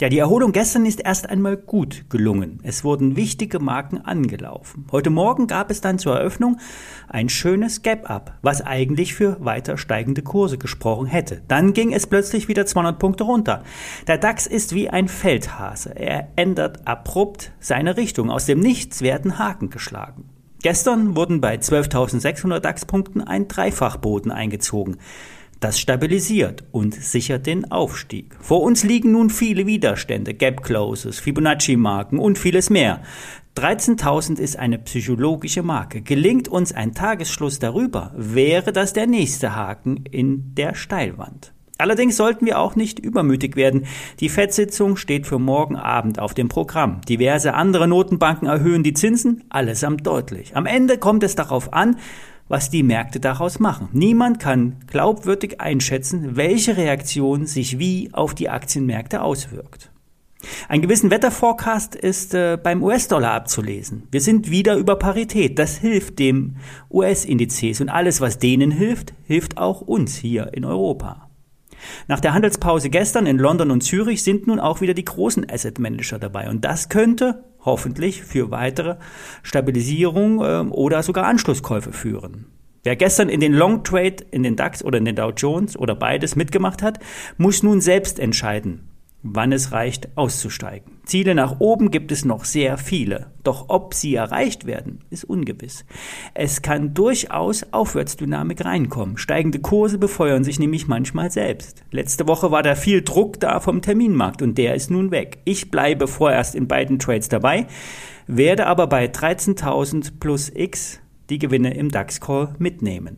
Ja, die Erholung gestern ist erst einmal gut gelungen. Es wurden wichtige Marken angelaufen. Heute Morgen gab es dann zur Eröffnung ein schönes Gap-Up, was eigentlich für weiter steigende Kurse gesprochen hätte. Dann ging es plötzlich wieder 200 Punkte runter. Der DAX ist wie ein Feldhase. Er ändert abrupt seine Richtung. Aus dem Nichts werden Haken geschlagen. Gestern wurden bei 12.600 DAX-Punkten ein Dreifachboden eingezogen. Das stabilisiert und sichert den Aufstieg. Vor uns liegen nun viele Widerstände, Gap Closes, Fibonacci-Marken und vieles mehr. 13.000 ist eine psychologische Marke. Gelingt uns ein Tagesschluss darüber, wäre das der nächste Haken in der Steilwand. Allerdings sollten wir auch nicht übermütig werden. Die FED-Sitzung steht für morgen Abend auf dem Programm. Diverse andere Notenbanken erhöhen die Zinsen, allesamt deutlich. Am Ende kommt es darauf an, was die Märkte daraus machen. Niemand kann glaubwürdig einschätzen, welche Reaktion sich wie auf die Aktienmärkte auswirkt. Ein gewissen Wetterforecast ist äh, beim US-Dollar abzulesen. Wir sind wieder über Parität. Das hilft dem US-Indizes und alles, was denen hilft, hilft auch uns hier in Europa. Nach der Handelspause gestern in London und Zürich sind nun auch wieder die großen Asset Manager dabei und das könnte hoffentlich für weitere Stabilisierung äh, oder sogar Anschlusskäufe führen. Wer gestern in den Long Trade in den DAX oder in den Dow Jones oder beides mitgemacht hat, muss nun selbst entscheiden, wann es reicht, auszusteigen. Ziele nach oben gibt es noch sehr viele, doch ob sie erreicht werden, ist ungewiss. Es kann durchaus Aufwärtsdynamik reinkommen. Steigende Kurse befeuern sich nämlich manchmal selbst. Letzte Woche war da viel Druck da vom Terminmarkt und der ist nun weg. Ich bleibe vorerst in beiden Trades dabei, werde aber bei 13.000 plus X die Gewinne im DAX-Call mitnehmen.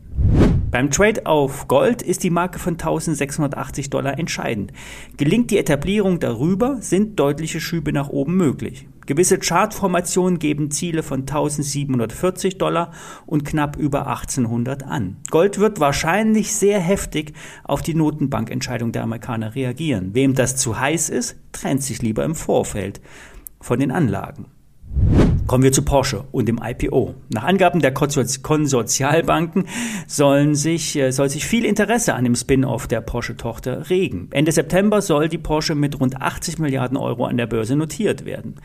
Beim Trade auf Gold ist die Marke von 1680 Dollar entscheidend. Gelingt die Etablierung darüber, sind deutliche Schübe nach oben möglich. Gewisse Chartformationen geben Ziele von 1740 Dollar und knapp über 1800 an. Gold wird wahrscheinlich sehr heftig auf die Notenbankentscheidung der Amerikaner reagieren. Wem das zu heiß ist, trennt sich lieber im Vorfeld von den Anlagen. Kommen wir zu Porsche und dem IPO. Nach Angaben der Konsortialbanken sollen sich, äh, soll sich viel Interesse an dem Spin-off der Porsche-Tochter regen. Ende September soll die Porsche mit rund 80 Milliarden Euro an der Börse notiert werden.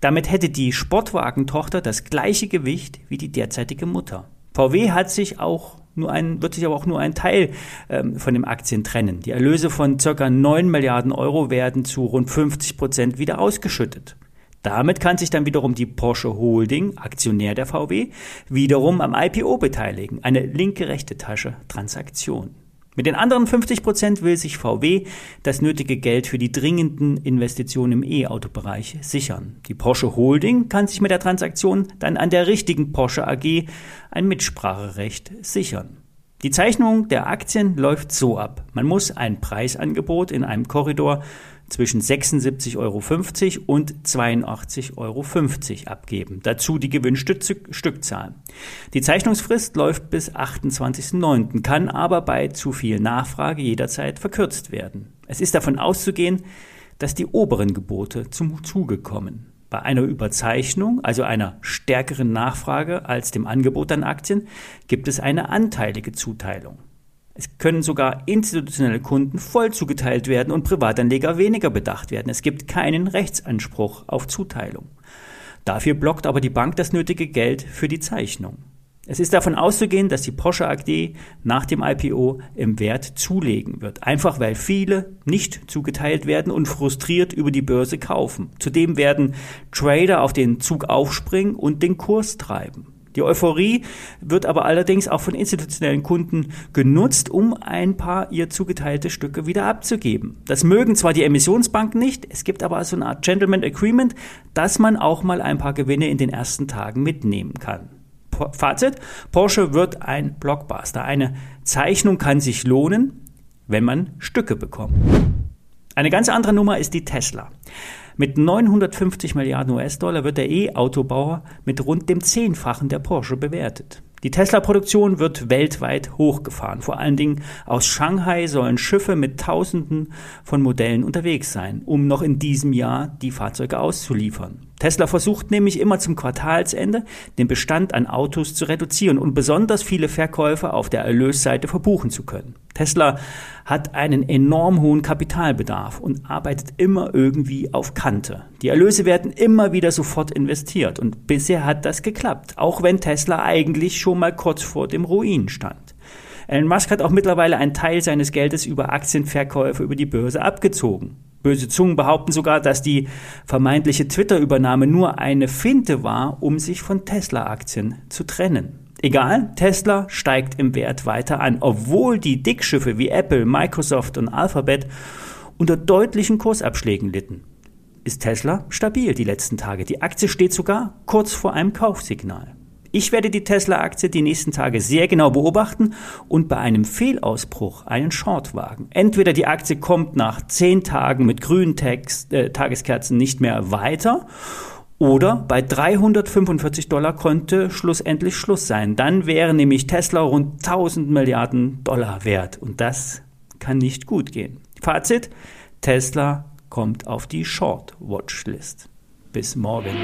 Damit hätte die Sportwagentochter das gleiche Gewicht wie die derzeitige Mutter. VW hat sich auch nur ein, wird sich aber auch nur ein Teil ähm, von den Aktien trennen. Die Erlöse von ca. 9 Milliarden Euro werden zu rund 50 Prozent wieder ausgeschüttet. Damit kann sich dann wiederum die Porsche Holding, Aktionär der VW, wiederum am IPO beteiligen. Eine linke rechte Tasche Transaktion. Mit den anderen 50 Prozent will sich VW das nötige Geld für die dringenden Investitionen im E-Auto-Bereich sichern. Die Porsche Holding kann sich mit der Transaktion dann an der richtigen Porsche AG ein Mitspracherecht sichern. Die Zeichnung der Aktien läuft so ab. Man muss ein Preisangebot in einem Korridor zwischen 76,50 Euro und 82,50 Euro abgeben. Dazu die gewünschte Stückzahl. Die Zeichnungsfrist läuft bis 28.09., kann aber bei zu viel Nachfrage jederzeit verkürzt werden. Es ist davon auszugehen, dass die oberen Gebote zum Zuge kommen. Bei einer Überzeichnung, also einer stärkeren Nachfrage als dem Angebot an Aktien, gibt es eine anteilige Zuteilung. Es können sogar institutionelle Kunden voll zugeteilt werden und Privatanleger weniger bedacht werden. Es gibt keinen Rechtsanspruch auf Zuteilung. Dafür blockt aber die Bank das nötige Geld für die Zeichnung. Es ist davon auszugehen, dass die Porsche AG nach dem IPO im Wert zulegen wird, einfach weil viele nicht zugeteilt werden und frustriert über die Börse kaufen. Zudem werden Trader auf den Zug aufspringen und den Kurs treiben. Die Euphorie wird aber allerdings auch von institutionellen Kunden genutzt, um ein paar ihr zugeteilte Stücke wieder abzugeben. Das mögen zwar die Emissionsbanken nicht, es gibt aber so eine Art Gentleman Agreement, dass man auch mal ein paar Gewinne in den ersten Tagen mitnehmen kann. Fazit, Porsche wird ein Blockbuster. Eine Zeichnung kann sich lohnen, wenn man Stücke bekommt. Eine ganz andere Nummer ist die Tesla. Mit 950 Milliarden US-Dollar wird der E-Autobauer mit rund dem Zehnfachen der Porsche bewertet. Die Tesla-Produktion wird weltweit hochgefahren. Vor allen Dingen aus Shanghai sollen Schiffe mit Tausenden von Modellen unterwegs sein, um noch in diesem Jahr die Fahrzeuge auszuliefern. Tesla versucht nämlich immer zum Quartalsende den Bestand an Autos zu reduzieren und besonders viele Verkäufe auf der Erlösseite verbuchen zu können. Tesla hat einen enorm hohen Kapitalbedarf und arbeitet immer irgendwie auf Kante. Die Erlöse werden immer wieder sofort investiert und bisher hat das geklappt, auch wenn Tesla eigentlich schon mal kurz vor dem Ruin stand. Elon Musk hat auch mittlerweile einen Teil seines Geldes über Aktienverkäufe über die Börse abgezogen. Böse Zungen behaupten sogar, dass die vermeintliche Twitter-Übernahme nur eine Finte war, um sich von Tesla-Aktien zu trennen. Egal, Tesla steigt im Wert weiter an, obwohl die Dickschiffe wie Apple, Microsoft und Alphabet unter deutlichen Kursabschlägen litten. Ist Tesla stabil die letzten Tage. Die Aktie steht sogar kurz vor einem Kaufsignal. Ich werde die Tesla-Aktie die nächsten Tage sehr genau beobachten und bei einem Fehlausbruch einen Short wagen. Entweder die Aktie kommt nach zehn Tagen mit grünen Text, äh, Tageskerzen nicht mehr weiter oder bei 345 Dollar konnte schlussendlich Schluss sein. Dann wäre nämlich Tesla rund 1000 Milliarden Dollar wert und das kann nicht gut gehen. Fazit, Tesla kommt auf die Short Watch List. Bis morgen.